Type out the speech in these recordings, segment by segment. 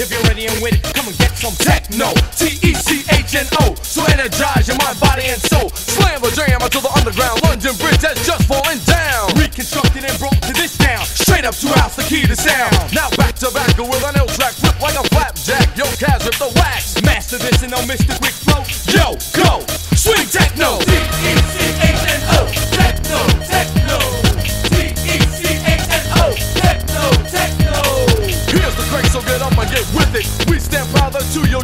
If you're ready and with it, come and get some techno. T E C H N O. So energize your mind, body, and soul. Slam a jam until the underground London Bridge has just fallen down. Reconstructed and brought to this town. Straight up to house the key to sound. Now back to back with an L track, flip like a flapjack. Yo, Kaz with the wax. Master this and they'll miss the quick flow. Yo, go swing techno.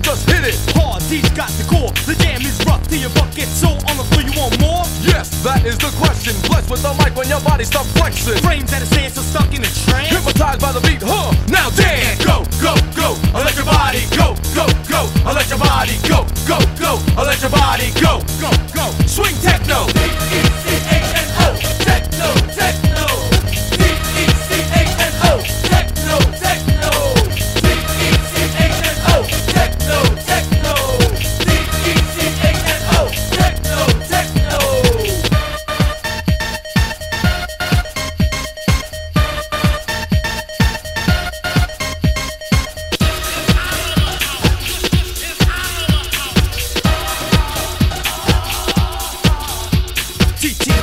Just hit it. Hard, D's got the core. The jam is rough till your bucket, so on the floor. You want more? Yes, that is the question. Blessed with the mic when your body starts flexing. Frames at a stand, so stuck in a trance. Hypnotized by the beat, huh? Now dance, go, go, go. I let your body go, go, go. I let your body go, go, go. I let your body go, go, go. Swing. T-E-C-H-N-O.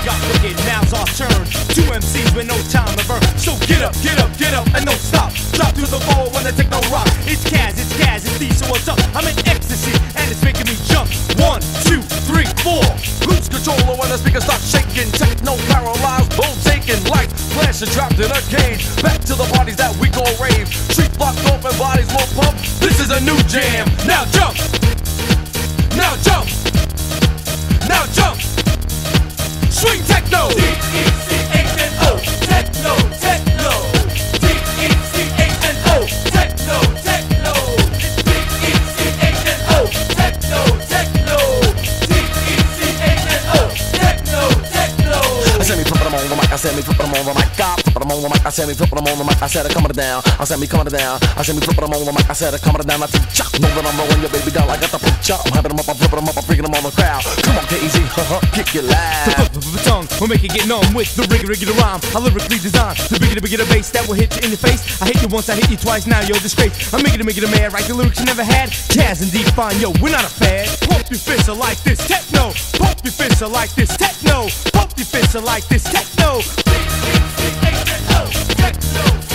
Got wicked, now's our turn. Two MCs with no time to burn. So get up, get up, get up, and don't stop. Drop to the floor when I take no rock. It's Kaz, it's Kaz, it's so what's up? I'm in ecstasy, and it's making me jump. One, two, three, four. Lose control when the speaker starts shaking. Techno paralyzed, boom taking light. Flashing trapped in a cage. Back to the parties that we call rave. Streets blocked open, bodies will pump. This is a new jam. Now jump. Now jump. Said me flip them on the mic, I flip them on the mic, I said me flip them on the mic, I said it coming down, I said me coming down, I said me flip them on the mic, I said it coming down, I think chop, know that I'm rolling your baby down, I got the picture, I'm hyping them up, I'm flipping them up, I'm freaking them on the crowd, come on KZ, huh, kick your loud. The tongue will make it get numb with the rigor, regular rhyme. I lyrically design the bigger, the bigger the bass that will hit you in the face. I hit you once, I hit you twice, now you're disgrace. I'm making it, making it mad, write the lyrics you never had. Jazz and define, yo, we're not a fad. Pump your fists like this, techno. Pump your fists like this, techno. Off like this techno. Techno.